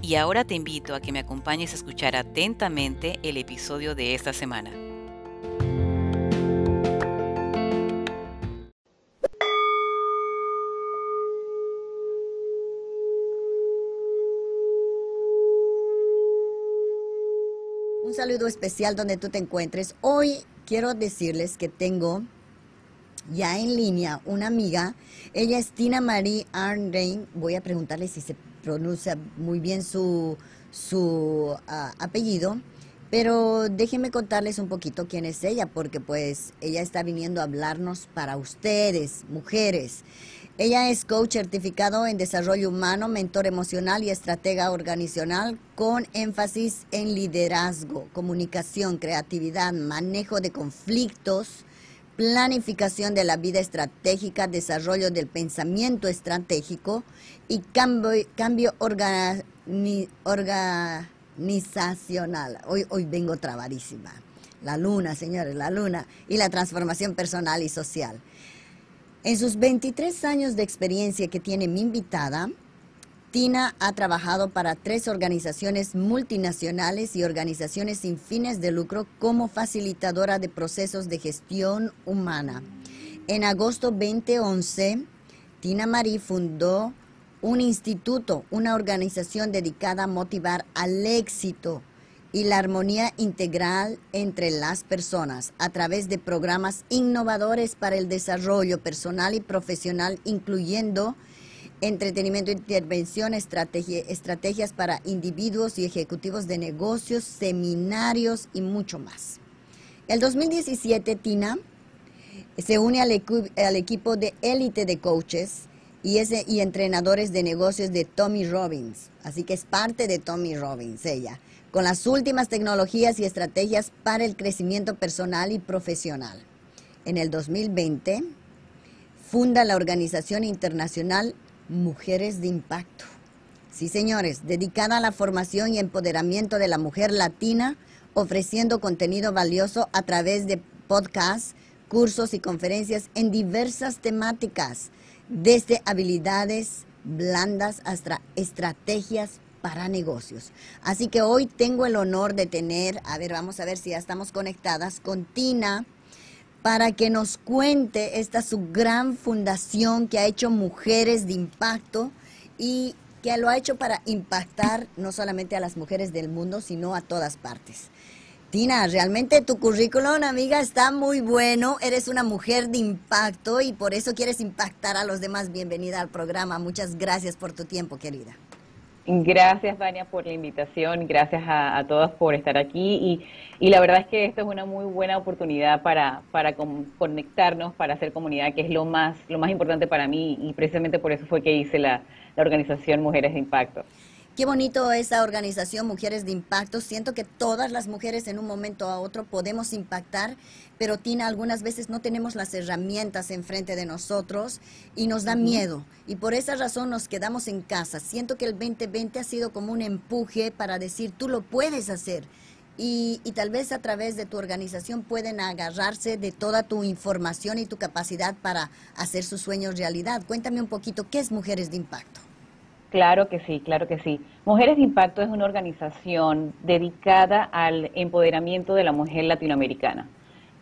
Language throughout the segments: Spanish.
Y ahora te invito a que me acompañes a escuchar atentamente el episodio de esta semana. Un saludo especial donde tú te encuentres. Hoy quiero decirles que tengo ya en línea una amiga. Ella es Tina Marie Arnrein. Voy a preguntarle si se pronuncia muy bien su, su ah, apellido. Pero déjenme contarles un poquito quién es ella, porque pues ella está viniendo a hablarnos para ustedes, mujeres. Ella es coach certificado en desarrollo humano, mentor emocional y estratega organizacional con énfasis en liderazgo, comunicación, creatividad, manejo de conflictos, planificación de la vida estratégica, desarrollo del pensamiento estratégico y cambio, cambio organizacional. Hoy, hoy vengo trabadísima. La luna, señores, la luna. Y la transformación personal y social. En sus 23 años de experiencia que tiene mi invitada, Tina ha trabajado para tres organizaciones multinacionales y organizaciones sin fines de lucro como facilitadora de procesos de gestión humana. En agosto 2011, Tina Marie fundó un instituto, una organización dedicada a motivar al éxito y la armonía integral entre las personas a través de programas innovadores para el desarrollo personal y profesional, incluyendo entretenimiento, intervención, estrategias para individuos y ejecutivos de negocios, seminarios y mucho más. El 2017, Tina se une al, equipo de élite de coaches y entrenadores de negocios de Tommy Robbins. Así que es parte de Tommy Robbins, ella, con las últimas tecnologías y estrategias para el crecimiento personal y profesional. En el 2020, funda la organización internacional Mujeres de Impacto. Sí, señores, dedicada a la formación y empoderamiento de la mujer latina, ofreciendo contenido valioso a través de podcasts, cursos y conferencias en diversas temáticas, desde habilidades blandas hasta estrategias para negocios. Así que hoy tengo el honor de tener, a ver, vamos a ver si ya estamos conectadas con Tina para que nos cuente esta su gran fundación que ha hecho Mujeres de Impacto y que lo ha hecho para impactar no solamente a las mujeres del mundo, sino a todas partes. Tina, realmente tu currículum, amiga, está muy bueno. Eres una mujer de impacto y por eso quieres impactar a los demás. Bienvenida al programa. Muchas gracias por tu tiempo, querida. Gracias, Vania, por la invitación. Gracias a, todos por estar aquí. Y, la verdad es que esto es una muy buena oportunidad para, para conectarnos, para hacer comunidad, que es lo más, lo más importante para mí. Y precisamente por eso fue que hice la, la organización Mujeres de Impacto. Qué bonito esa organización Mujeres de Impacto. Siento que todas las mujeres en un momento a otro podemos impactar, pero Tina, algunas veces no tenemos las herramientas enfrente de nosotros y nos da miedo. Y por esa razón nos quedamos en casa. Siento que el 2020 ha sido como un empuje para decir, tú lo puedes hacer. Y, y, tal vez a través de tu organización pueden agarrarse de toda tu información y tu capacidad para hacer sus sueños realidad. Cuéntame un poquito, ¿qué es Mujeres de Impacto? Claro que sí, claro que sí. Mujeres de Impacto es una organización dedicada al empoderamiento de la mujer latinoamericana.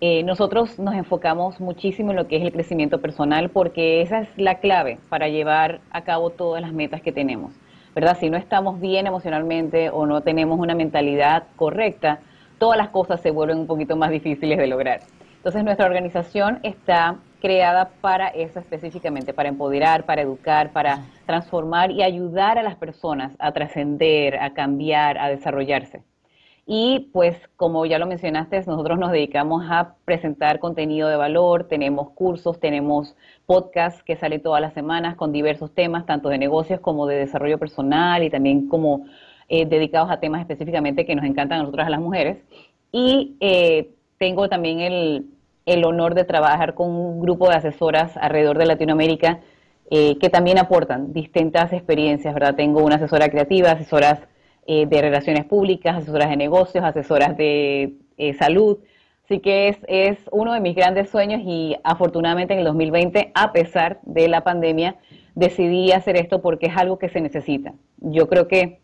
Eh, nosotros nos enfocamos muchísimo en lo que es el crecimiento personal porque esa es la clave para llevar a cabo todas las metas que tenemos. ¿Verdad? Si no estamos bien emocionalmente o no tenemos una mentalidad correcta, todas las cosas se vuelven un poquito más difíciles de lograr. Entonces nuestra organización está creada para eso específicamente, para empoderar, para educar, para transformar y ayudar a las personas a trascender, a cambiar, a desarrollarse. Y pues como ya lo mencionaste, nosotros nos dedicamos a presentar contenido de valor, tenemos cursos, tenemos podcasts que salen todas las semanas con diversos temas, tanto de negocios como de desarrollo personal y también como eh, dedicados a temas específicamente que nos encantan a nosotras a las mujeres. Y eh, tengo también el, el, honor de trabajar con un grupo de asesoras alrededor de Latinoamérica eh, que también aportan distintas experiencias, ¿verdad? Tengo una asesora creativa, asesoras eh, de relaciones públicas, asesoras de negocios, asesoras de salud. Así que es, es uno de mis grandes sueños y afortunadamente en el 2020, a pesar de la pandemia, decidí hacer esto porque es algo que se necesita. Yo creo que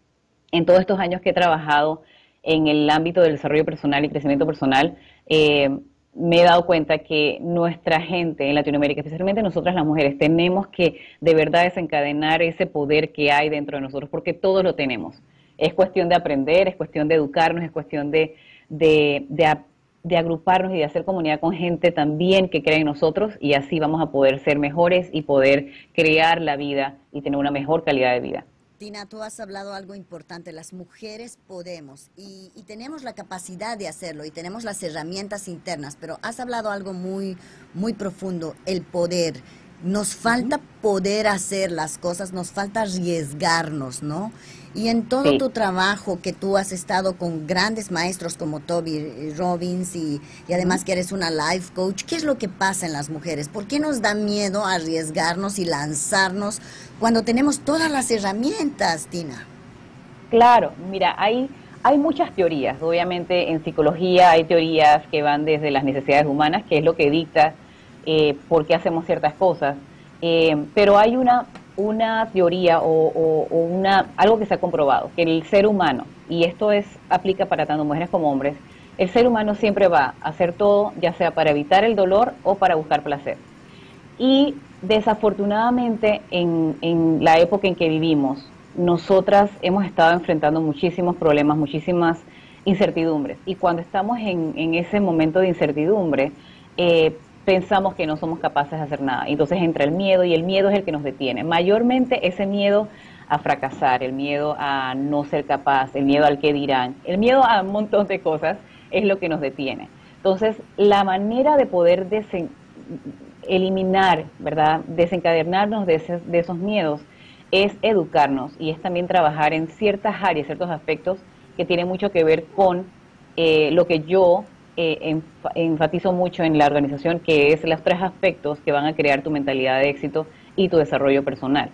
en todos estos años que he trabajado en el ámbito del desarrollo personal y crecimiento personal, eh, me he dado cuenta que nuestra gente en Latinoamérica, especialmente nosotras las mujeres, tenemos que de verdad desencadenar ese poder que hay dentro de nosotros, porque todos lo tenemos. Es cuestión de aprender, es cuestión de educarnos, es cuestión de, de, de agruparnos y de hacer comunidad con gente también que cree en nosotros y así vamos a poder ser mejores y poder crear la vida y tener una mejor calidad de vida. Tina, tú has hablado algo importante, las mujeres podemos y, tenemos la capacidad de hacerlo y tenemos las herramientas internas, pero has hablado algo muy, muy profundo, el poder. Nos falta poder hacer las cosas, nos falta arriesgarnos, ¿no? Y en todo tu trabajo que tú has estado con grandes maestros como Toby Robbins y, además que eres una life coach, ¿qué es lo que pasa en las mujeres? ¿Por qué nos da miedo arriesgarnos y lanzarnos cuando tenemos todas las herramientas, Tina? Claro, mira, hay, hay muchas teorías. Obviamente en psicología hay teorías que van desde las necesidades humanas, que es lo que dicta eh, por qué hacemos ciertas cosas. Eh, pero hay una una teoría o, una, algo que se ha comprobado, que el ser humano, y esto es aplica para tanto mujeres como hombres, el ser humano siempre va a hacer todo, ya sea para evitar el dolor o para buscar placer. Y desafortunadamente en, en la época en que vivimos, nosotras hemos estado enfrentando muchísimos problemas, muchísimas incertidumbres. Y cuando estamos en, en ese momento de incertidumbre, eh, pensamos que no somos capaces de hacer nada. Entonces entra el miedo y el miedo es el que nos detiene. Mayormente ese miedo a fracasar, el miedo a no ser capaz, el miedo al que dirán, el miedo a un montón de cosas es lo que nos detiene. Entonces, la manera de poder eliminar, ¿verdad? Desencadenarnos de, de esos miedos es educarnos y es también trabajar en ciertas áreas, ciertos aspectos que tienen mucho que ver con eh, lo que yo eh, enfatizo mucho en la organización, que es los tres aspectos que van a crear tu mentalidad de éxito y tu desarrollo personal,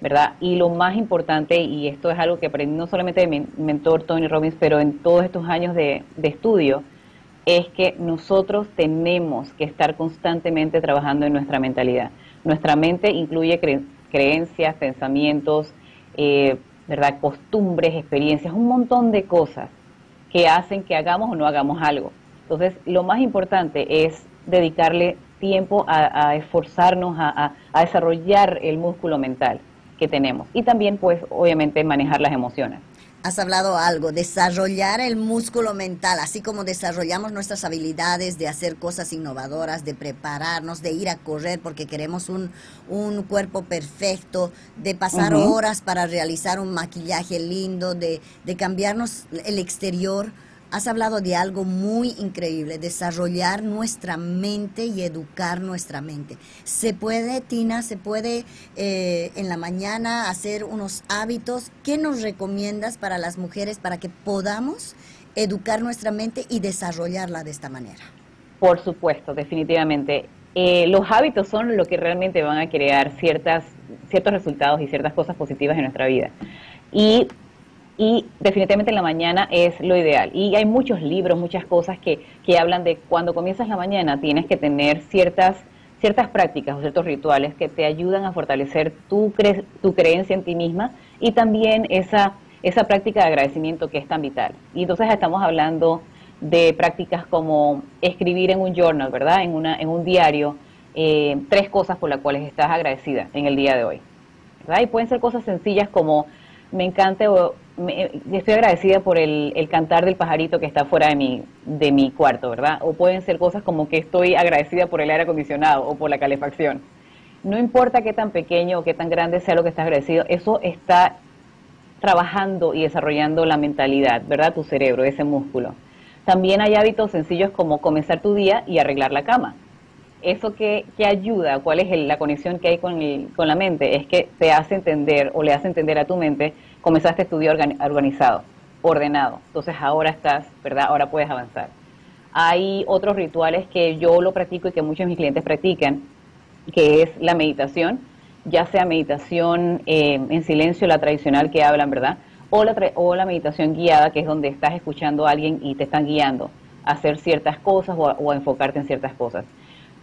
¿verdad? Y lo más importante, y esto es algo que aprendí no solamente de mi mentor Tony Robbins, pero en todos estos años de, estudio, es que nosotros tenemos que estar constantemente trabajando en nuestra mentalidad. Nuestra mente incluye creencias, pensamientos, eh, ¿verdad? costumbres, experiencias, un montón de cosas que hacen que hagamos o no hagamos algo. Entonces, lo más importante es dedicarle tiempo a, esforzarnos a, desarrollar el músculo mental que tenemos y también, pues, obviamente, manejar las emociones. Has hablado algo, desarrollar el músculo mental, así como desarrollamos nuestras habilidades de hacer cosas innovadoras, de prepararnos, de ir a correr porque queremos un, cuerpo perfecto, de pasar horas para realizar un maquillaje lindo, de, de cambiarnos el exterior Has hablado de algo muy increíble, desarrollar nuestra mente y educar nuestra mente. ¿Se puede, Tina, se puede eh, en la mañana hacer unos hábitos? ¿Qué nos recomiendas para las mujeres para que podamos educar nuestra mente y desarrollarla de esta manera? Por supuesto, definitivamente. Eh, los hábitos son lo que realmente van a crear ciertas, ciertos resultados y ciertas cosas positivas en nuestra vida. Y y definitivamente en la mañana es lo ideal. Y hay muchos libros, muchas cosas que, que hablan de cuando comienzas la mañana tienes que tener ciertas, ciertas prácticas o ciertos rituales que te ayudan a fortalecer tu, tu creencia en ti misma y también esa, esa práctica de agradecimiento que es tan vital. Y entonces estamos hablando de prácticas como escribir en un journal, ¿verdad? En, una, en un diario, eh, tres cosas por las cuales estás agradecida en el día de hoy. ¿verdad? Y pueden ser cosas sencillas como me encanta estoy agradecida por el, cantar del pajarito que está fuera de mi, de mi cuarto, ¿verdad? O pueden ser cosas como que estoy agradecida por el aire acondicionado o por la calefacción. No importa qué tan pequeño o qué tan grande sea lo que estás agradecido, eso está trabajando y desarrollando la mentalidad, ¿verdad? Tu cerebro, ese músculo. También hay hábitos sencillos como comenzar tu día y arreglar la cama. Eso que, que ayuda, cuál es la conexión que hay con, con la mente, es que te hace entender o le hace entender a tu mente comenzaste tu día organizado. ordenado. Entonces ahora estás, ¿verdad? Ahora puedes avanzar. Hay otros rituales que yo lo practico y que muchos de mis clientes practican, que es la meditación, ya sea meditación eh, en silencio, la tradicional que hablan, ¿verdad? O la, o la meditación guiada, que es donde estás escuchando a alguien y te están guiando a hacer ciertas cosas o a enfocarte en ciertas cosas.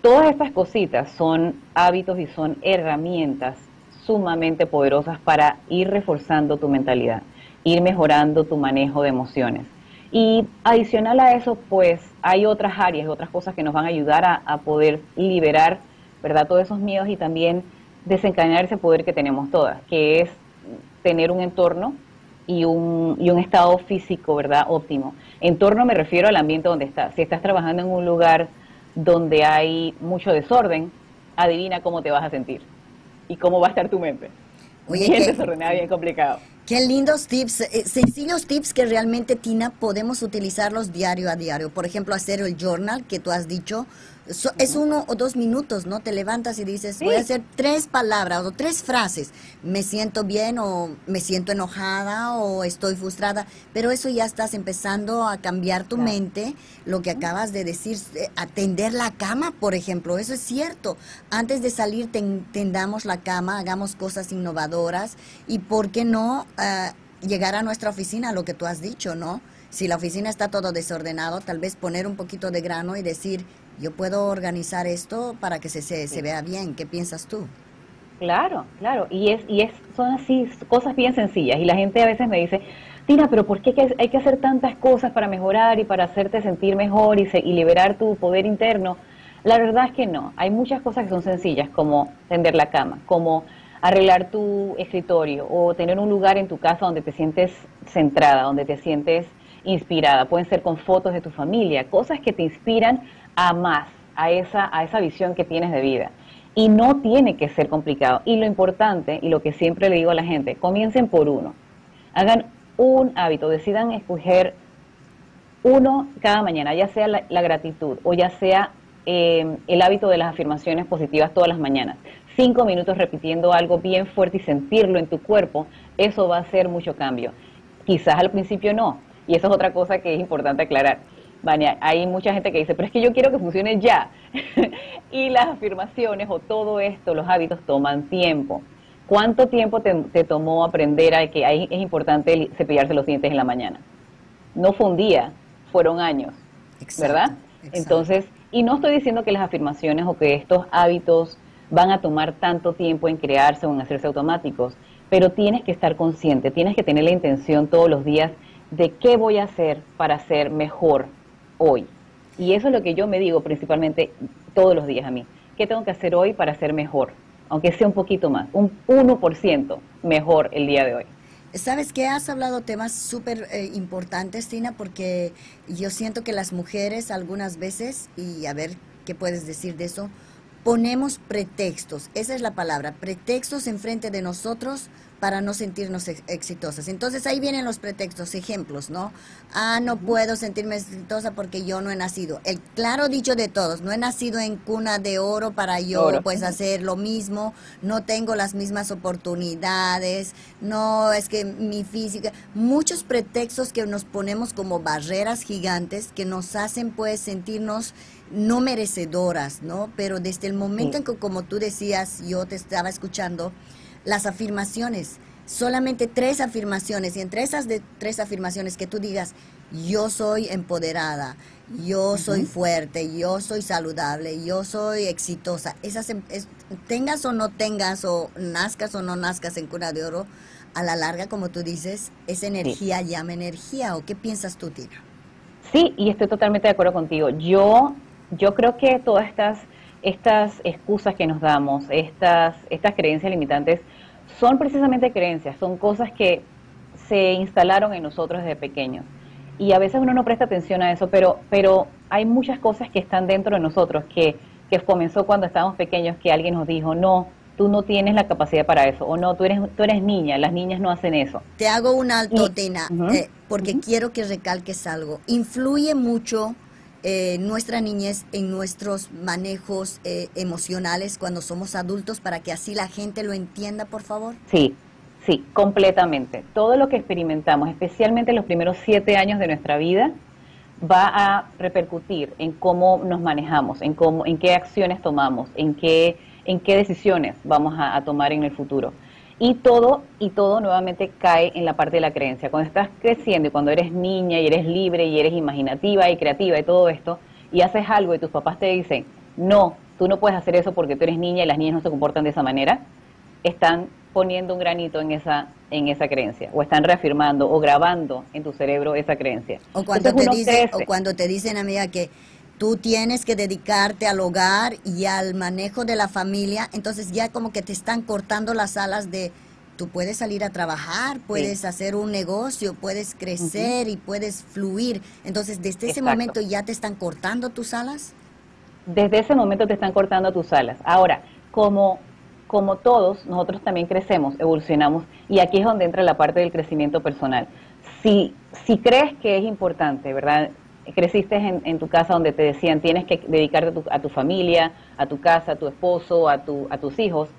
Todas estas cositas son hábitos y son herramientas sumamente poderosas para ir reforzando tu mentalidad, ir mejorando tu manejo de emociones. Y adicional a eso, pues hay otras áreas, otras cosas que nos van a ayudar a, poder liberar, ¿verdad? Todos esos miedos y también desencadenar ese poder que tenemos todas, que es tener un entorno y un, y un estado físico, ¿verdad? Óptimo. Entorno me refiero al ambiente donde estás. Si estás trabajando en un lugar donde hay mucho desorden, adivina cómo te vas a sentir y cómo va a estar tu mente. Oye, bien desordenada, bien complicado. Qué lindos tips, eh, sencillos tips que realmente, Tina, podemos utilizarlos diario a diario. Por ejemplo, hacer el journal que tú has dicho, es uno o dos minutos, ¿no? Te levantas y dices, voy a hacer tres palabras o tres frases. Me siento bien o me siento enojada o estoy frustrada. Pero eso ya estás empezando a cambiar tu mente. Lo que acabas de decir, eh, atender la cama, por ejemplo, eso es cierto. Antes de salir, tendamos la cama, hagamos cosas innovadoras y, ¿por qué no ah, llegar a nuestra oficina, lo que tú has dicho, ¿no? Si la oficina está todo desordenado, tal vez poner un poquito de grano y decir, yo puedo organizar esto para que se, se, vea bien. ¿Qué piensas tú? Claro, claro. Y es, y es, son así cosas bien sencillas. Y la gente a veces me dice, Tina, pero ¿por qué hay que hacer tantas cosas para mejorar y para hacerte sentir mejor y, y liberar tu poder interno? La verdad es que no. Hay muchas cosas que son sencillas, como tender la cama, como arreglar tu escritorio o tener un lugar en tu casa donde te sientes centrada, donde te sientes inspirada. Pueden ser con fotos de tu familia, cosas que te inspiran a más, a esa, a esa visión que tienes de vida. Y no tiene que ser complicado. Y lo importante, y lo que siempre le digo a la gente, comiencen por uno. Hagan un hábito, decidan escoger uno cada mañana, ya sea la, gratitud o ya sea eh, el hábito de las afirmaciones positivas todas las mañanas. Cinco minutos repitiendo algo bien fuerte y sentirlo en tu cuerpo, eso va a hacer mucho cambio. Quizás al principio no, y eso es otra cosa que es importante aclarar. Vania, hay mucha gente que dice, pero es que yo quiero que funcione ya. y las afirmaciones o todo esto, los hábitos toman tiempo. ¿Cuánto tiempo te, tomó aprender a que es importante cepillarse los dientes en la mañana? No fue un día, fueron años, ¿verdad? Entonces, y no estoy diciendo que las afirmaciones o que estos hábitos van a tomar tanto tiempo en crearse o en hacerse automáticos, pero tienes que estar consciente, tienes que tener la intención todos los días de qué voy a hacer para ser mejor hoy. Y eso es lo que yo me digo principalmente todos los días a mí. ¿Qué tengo que hacer hoy para ser mejor? Aunque sea un poquito más, un 1% mejor el día de hoy. Sabes que has hablado temas súper eh, importantes, Tina, porque yo siento que las mujeres algunas veces, y a ver qué puedes decir de eso, ponemos pretextos, esa es la palabra, pretextos enfrente de nosotros para no sentirnos exitosas. Entonces ahí vienen los pretextos, ejemplos, ¿no? Ah, no puedo sentirme exitosa porque yo no he nacido. El claro dicho de todos, no he nacido en cuna de oro para yo pues hacer lo mismo, no tengo las mismas oportunidades, no es que mi física, muchos pretextos que nos ponemos como barreras gigantes que nos hacen pues sentirnos no merecedoras, ¿no? Pero desde el momento en que, como tú decías, yo te estaba escuchando, las afirmaciones, solamente tres afirmaciones, y entre esas de tres afirmaciones que tú digas, yo soy empoderada, yo soy fuerte, yo soy saludable, yo soy exitosa, esas em, tengas o no tengas, o nazcas o no nazcas en cuna de oro, a la larga, como tú dices, esa energía llama energía, ¿o qué piensas tú, Tina? Sí, y estoy totalmente de acuerdo contigo. Yo, yo creo que todas estas estas excusas que nos damos, estas, estas creencias limitantes, son precisamente creencias, son cosas que se instalaron en nosotros desde pequeños. Y a veces uno no presta atención a eso, pero, pero hay muchas cosas que están dentro de nosotros, que, que comenzó cuando estábamos pequeños, que alguien nos dijo, no, tú no tienes la capacidad para eso, o no, tú eres, tú eres niña, las niñas no hacen eso. Te hago un alto, Tina, eh, porque quiero que recalques algo. Influye mucho eh, nuestra niñez en nuestros manejos eh, emocionales cuando somos adultos para que así la gente lo entienda, por favor? Sí, Sí, completamente. Todo lo que experimentamos, especialmente en los primeros siete años de nuestra vida, va a repercutir en cómo nos manejamos, en cómo, en qué acciones tomamos, en qué, en qué decisiones vamos a, tomar en el futuro. Y todo, y todo nuevamente cae en la parte de la creencia. Cuando estás creciendo y cuando eres niña y eres libre y eres imaginativa y creativa y todo esto, y haces algo y tus papás te dicen, no, tú no puedes hacer eso porque tú eres niña y las niñas no se comportan de esa manera, están poniendo un granito en esa en esa creencia o están reafirmando o grabando en tu cerebro esa creencia. O cuando, te, dice, o cuando te dicen, amiga, que tú tienes que dedicarte al hogar y al manejo de la familia, entonces ya como que te están cortando las alas de tú puedes salir a trabajar, puedes hacer un negocio, puedes crecer y puedes fluir. Entonces, desde ese momento ya te están cortando tus alas. Desde ese momento te están cortando tus alas. Ahora, como como todos, nosotros también crecemos, evolucionamos, y aquí es donde entra la parte del crecimiento personal. Si, si crees que es importante, ¿verdad? Creciste en, tu casa donde te decían tienes que dedicarte a tu, familia, a tu casa, a tu esposo, a, tu, a tus hijos,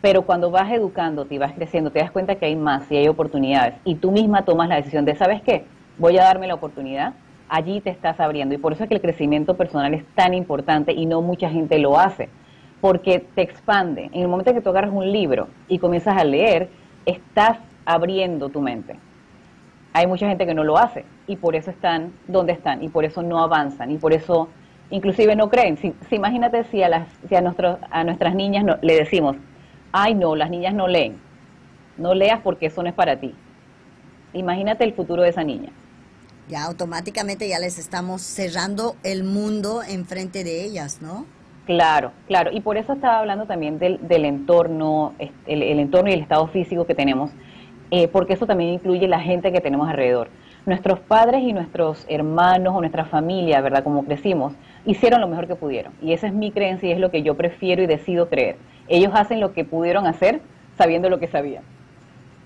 pero cuando vas educándote y vas creciendo, te das cuenta que hay más y hay oportunidades, y tú misma tomas la decisión de, ¿sabes qué? Voy a darme la oportunidad, allí te estás abriendo, y por eso es que el crecimiento personal es tan importante y no mucha gente lo hace porque te expande. En el momento que tú agarras un libro y comienzas a leer, estás abriendo tu mente. Hay mucha gente que no lo hace y por eso están donde están y por eso no avanzan y por eso inclusive no creen. Si, imagínate si a, las, si a, nuestros, a nuestras niñas no, le decimos, ay no, las niñas no leen, no leas porque eso no es para ti. Imagínate el futuro de esa niña. Ya automáticamente ya les estamos cerrando el mundo enfrente de ellas, ¿no? Claro, claro. Y por eso estaba hablando también del, del entorno, el, entorno y el estado físico que tenemos, eh, porque eso también incluye la gente que tenemos alrededor. Nuestros padres y nuestros hermanos o nuestra familia, ¿verdad? Como crecimos, hicieron lo mejor que pudieron. Y esa es mi creencia y es lo que yo prefiero y decido creer. Ellos hacen lo que pudieron hacer sabiendo lo que sabían.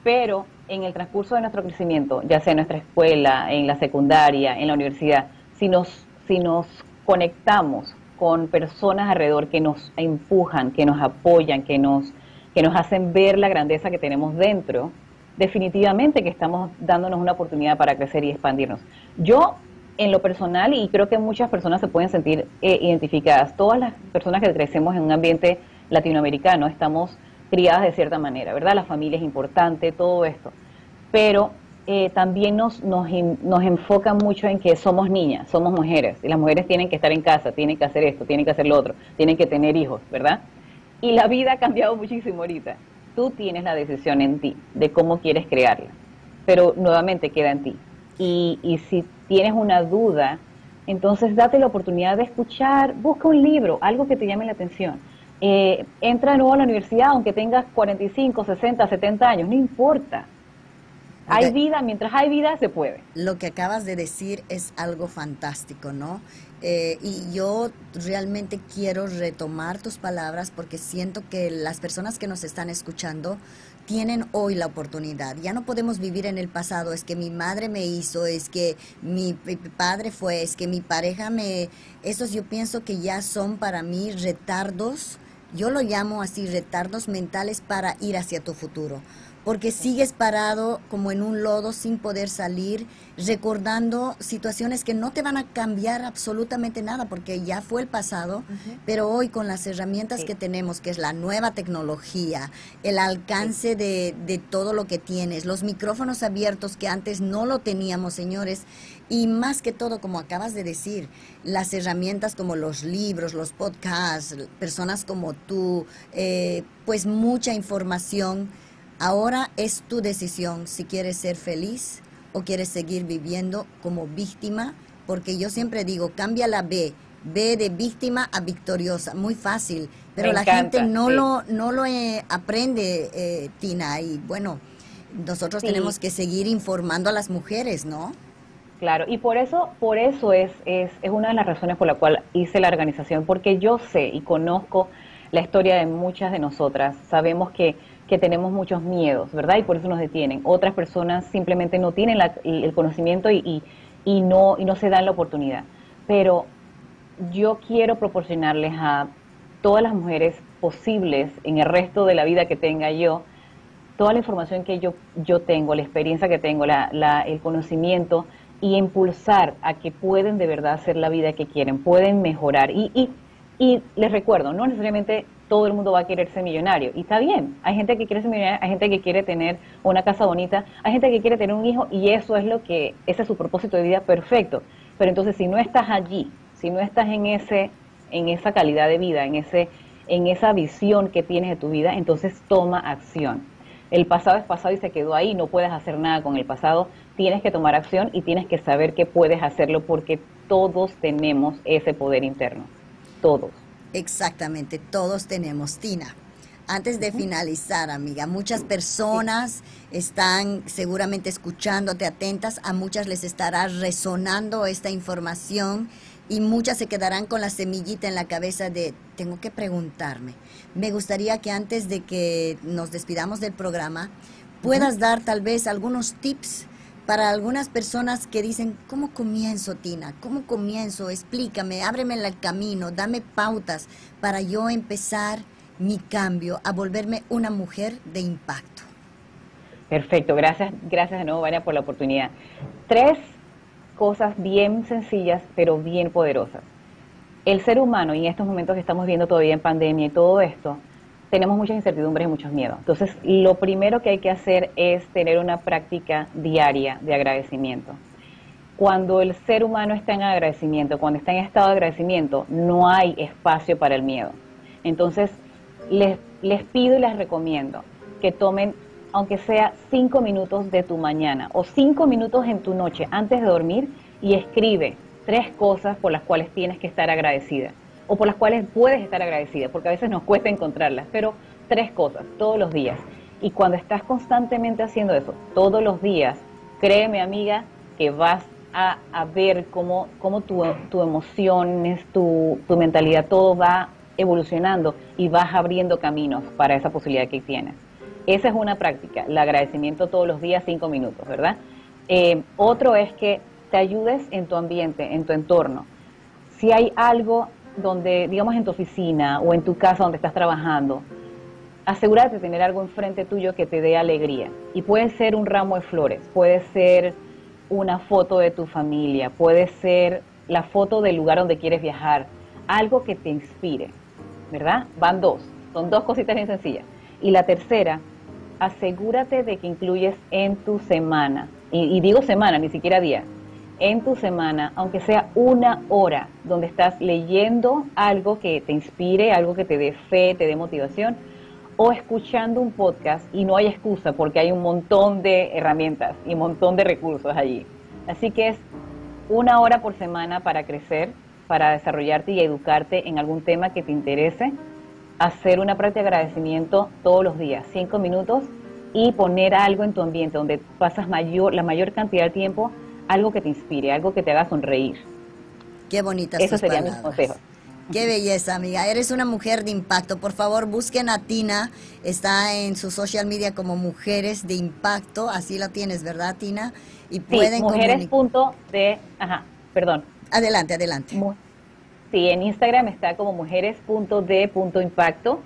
Pero en el transcurso de nuestro crecimiento, ya sea en nuestra escuela, en la secundaria, en la universidad, si nos, si nos conectamos con personas alrededor que nos empujan, que nos apoyan, que nos, que nos hacen ver la grandeza que tenemos dentro, definitivamente que estamos dándonos una oportunidad para crecer y expandirnos. Yo, en lo personal, y creo que muchas personas se pueden sentir eh, identificadas, todas las personas que crecemos en un ambiente latinoamericano estamos criadas de cierta manera, ¿verdad? La familia es importante, todo esto. Pero eh, también nos, nos, nos enfocan mucho en que somos niñas, somos mujeres, y las mujeres tienen que estar en casa, tienen que hacer esto, tienen que hacer lo otro, tienen que tener hijos, ¿verdad? Y la vida ha cambiado muchísimo ahorita. Tú tienes la decisión en ti de cómo quieres crearla, pero nuevamente queda en ti. Y, y si tienes una duda, entonces date la oportunidad de escuchar, busca un libro, algo que te llame la atención. Eh, entra de nuevo a la universidad, aunque tengas 45, 60, 70 años, no importa hay vida, mientras hay vida se puede. Lo que acabas de decir es algo fantástico, ¿no? Eh, y yo realmente quiero retomar tus palabras porque siento que las personas que nos están escuchando tienen hoy la oportunidad. Ya no podemos vivir en el pasado, es que mi madre me hizo, es que mi padre fue, es que mi pareja me... Esos yo pienso que ya son para mí retardos, yo lo llamo así, retardos mentales para ir hacia tu futuro porque sigues parado como en un lodo sin poder salir, recordando situaciones que no te van a cambiar absolutamente nada, porque ya fue el pasado, pero hoy con las herramientas que tenemos, que es la nueva tecnología, el alcance de, de todo lo que tienes, los micrófonos abiertos que antes no lo teníamos, señores, y más que todo, como acabas de decir, las herramientas como los libros, los podcasts, personas como tú, eh, pues mucha información Ahora es tu decisión si quieres ser feliz o quieres seguir viviendo como víctima, porque yo siempre digo, cambia la B, B de víctima a victoriosa, muy fácil, pero la gente no lo no lo eh, aprende, eh, Tina, y bueno, nosotros tenemos que seguir informando a las mujeres, ¿no? Claro, y por eso, por eso es, es, es una de las razones por la cual hice la organización, porque yo sé y conozco la historia de muchas de nosotras, sabemos que que tenemos muchos miedos, ¿verdad? Y por eso nos detienen. Otras personas simplemente no tienen el conocimiento y, y, no, y no se dan la oportunidad. Pero yo quiero proporcionarles a todas las mujeres posibles en el resto de la vida que tenga yo toda la información que yo, yo tengo, la experiencia que tengo, la, el conocimiento y impulsar a que pueden de verdad hacer la vida que quieren, pueden mejorar. Y, y, y les recuerdo, no necesariamente todo el mundo va a querer ser millonario. Y está bien, hay gente que quiere ser millonario, hay gente que quiere tener una casa bonita, hay gente que quiere tener un hijo y eso es lo que, ese es su propósito de vida perfecto. Pero entonces si no estás allí, si no estás en ese, en esa calidad de vida, en ese, en esa visión que tienes de tu vida, entonces toma acción. El pasado es pasado y se quedó ahí, no puedes hacer nada con el pasado, tienes que tomar acción y tienes que saber que puedes hacerlo porque todos tenemos ese poder interno, todos. Exactamente, todos tenemos, Tina. Antes de finalizar, amiga, muchas personas están seguramente escuchándote atentas, a muchas les estará resonando esta información y muchas se quedarán con la semillita en la cabeza de, tengo que preguntarme. Me gustaría que antes de que nos despidamos del programa, puedas dar tal vez algunos tips para algunas personas que dicen, ¿cómo comienzo, Tina? ¿Cómo comienzo? Explícame, ábreme el camino, dame pautas para yo empezar mi cambio a volverme una mujer de impacto. Perfecto, gracias, gracias de nuevo, Vania, por la oportunidad. Tres cosas bien sencillas, pero bien poderosas. El ser humano, y en estos momentos que estamos viendo todavía en pandemia y todo esto, tenemos muchas incertidumbres y muchos miedos. Entonces, lo primero que hay que hacer es tener una práctica diaria de agradecimiento. Cuando el ser humano está en agradecimiento, cuando está en estado de agradecimiento, no hay espacio para el miedo. Entonces, les, les pido y les recomiendo que tomen aunque sea cinco minutos de tu mañana o cinco minutos en tu noche antes de dormir y escribe tres cosas por las cuales tienes que estar agradecida o por las cuales puedes estar agradecida, porque a veces nos cuesta encontrarlas, pero tres cosas todos los días. Y cuando estás constantemente haciendo eso, todos los días, créeme amiga, que vas a, ver cómo, cómo tu, tu emociones, tu, tu mentalidad, todo va evolucionando y vas abriendo caminos para esa posibilidad que tienes. Esa es una práctica, el agradecimiento todos los días, cinco minutos, ¿verdad? Eh, otro es que te ayudes en tu ambiente, en tu entorno. Si hay algo donde, digamos, en tu oficina o en tu casa donde estás trabajando, asegúrate de tener algo enfrente tuyo que te dé alegría. Y puede ser un ramo de flores, puede ser una foto de tu familia, puede ser la foto del lugar donde quieres viajar, algo que te inspire, ¿verdad? Van dos, son dos cositas bien sencillas. Y la tercera asegúrate de que incluyes en tu semana, y, digo semana, ni siquiera día, en tu semana, aunque sea una hora, donde estás leyendo algo que te inspire, algo que te dé fe, te dé motivación, o escuchando un podcast y no hay excusa porque hay un montón de herramientas y un montón de recursos allí. Así que es una hora por semana para crecer, para desarrollarte y educarte en algún tema que te interese hacer una práctica de agradecimiento todos los días, cinco minutos, y poner algo en tu ambiente donde pasas mayor, la mayor cantidad de tiempo, algo que te inspire, algo que te haga sonreír. Qué bonita Eso sería mi consejo. Qué belleza, amiga. Eres una mujer de impacto. Por favor, busquen a Tina. Está en su social media como Mujeres de Impacto. Así la tienes, ¿verdad, Tina? Y pueden mujeres punto de... Ajá, perdón. Adelante, adelante. Sí, en Instagram está como mujeres.d.impacto.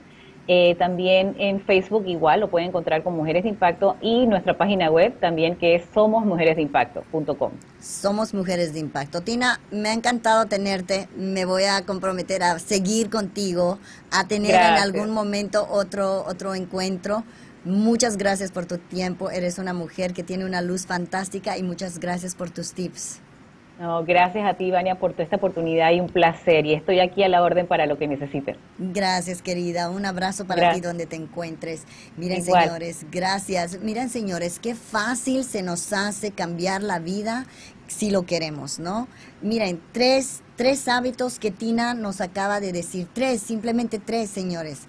Eh, también en Facebook igual lo pueden encontrar con Mujeres de Impacto y nuestra página web también que es somosmujeresdeimpacto.com. Somos Mujeres de Impacto. Tina, me ha encantado tenerte. Me voy a comprometer a seguir contigo, a tener en algún momento otro, otro encuentro. Muchas gracias por tu tiempo. Eres una mujer que tiene una luz fantástica y muchas gracias por tus tips. No, gracias a ti, Vania, por toda esta oportunidad y un placer. Y estoy aquí a la orden para lo que necesiten. Gracias, querida. Un abrazo para ti donde te encuentres. Miren, señores, gracias. Miren, señores, qué fácil se nos hace cambiar la vida si lo queremos, ¿no? Miren, tres, tres hábitos que Tina nos acaba de decir. Tres, simplemente tres, señores.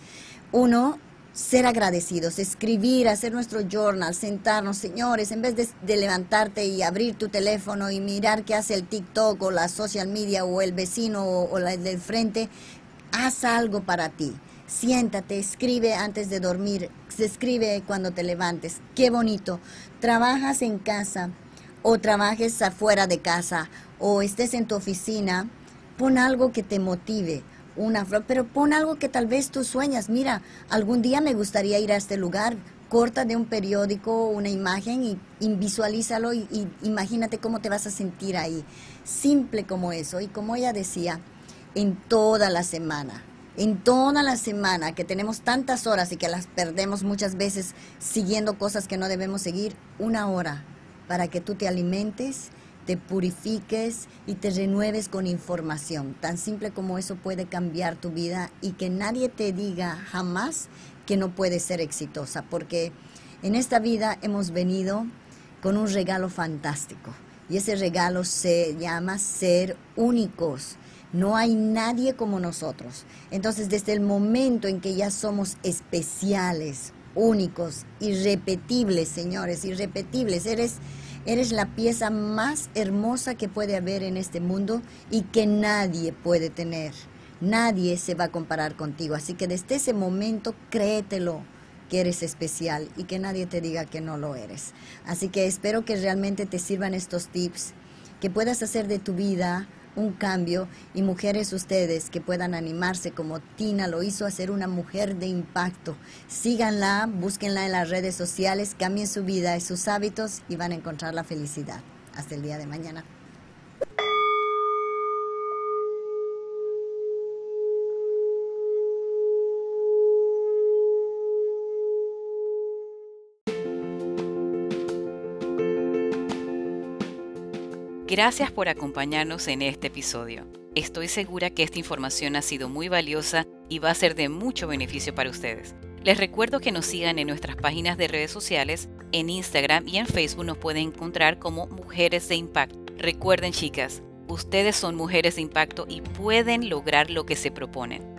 Uno, ser agradecidos, escribir, hacer nuestro journal, sentarnos, señores, en vez de, levantarte y abrir tu teléfono y mirar qué hace el TikTok o la social media o el vecino o, o la del frente, haz algo para ti. Siéntate, escribe antes de dormir, se escribe cuando te levantes. Qué bonito. Trabajas en casa o trabajes afuera de casa o estés en tu oficina, pon algo que te motive una flor, pero pon algo que tal vez tú sueñas. Mira, algún día me gustaría ir a este lugar, corta de un periódico una imagen y, visualízalo y, y imagínate cómo te vas a sentir ahí. Simple como eso. Y como ella decía, en toda la semana, en toda la semana que tenemos tantas horas y que las perdemos muchas veces siguiendo cosas que no debemos seguir, una hora para que tú te alimentes, te purifiques y te renueves con información. Tan simple como eso puede cambiar tu vida y que nadie te diga jamás que no puedes ser exitosa, porque en esta vida hemos venido con un regalo fantástico y ese regalo se llama ser únicos. No hay nadie como nosotros. Entonces, desde el momento en que ya somos especiales, únicos, irrepetibles, señores, irrepetibles, eres eres la pieza más hermosa que puede haber en este mundo y que nadie puede tener. Nadie se va a comparar contigo. Así que desde ese momento créetelo que eres especial y que nadie te diga que no lo eres. Así que espero que realmente te sirvan estos tips, que puedas hacer de tu vida un cambio y mujeres ustedes que puedan animarse como Tina lo hizo a ser una mujer de impacto. Síganla, búsquenla en las redes sociales, cambien su vida y sus hábitos y van a encontrar la felicidad. Hasta el día de mañana. Gracias por acompañarnos en este episodio. Estoy segura que esta información ha sido muy valiosa y va a ser de mucho beneficio para ustedes. Les recuerdo que nos sigan en nuestras páginas de redes sociales, en Instagram y en Facebook nos pueden encontrar como Mujeres de Impacto. Recuerden chicas, ustedes son mujeres de impacto y pueden lograr lo que se proponen.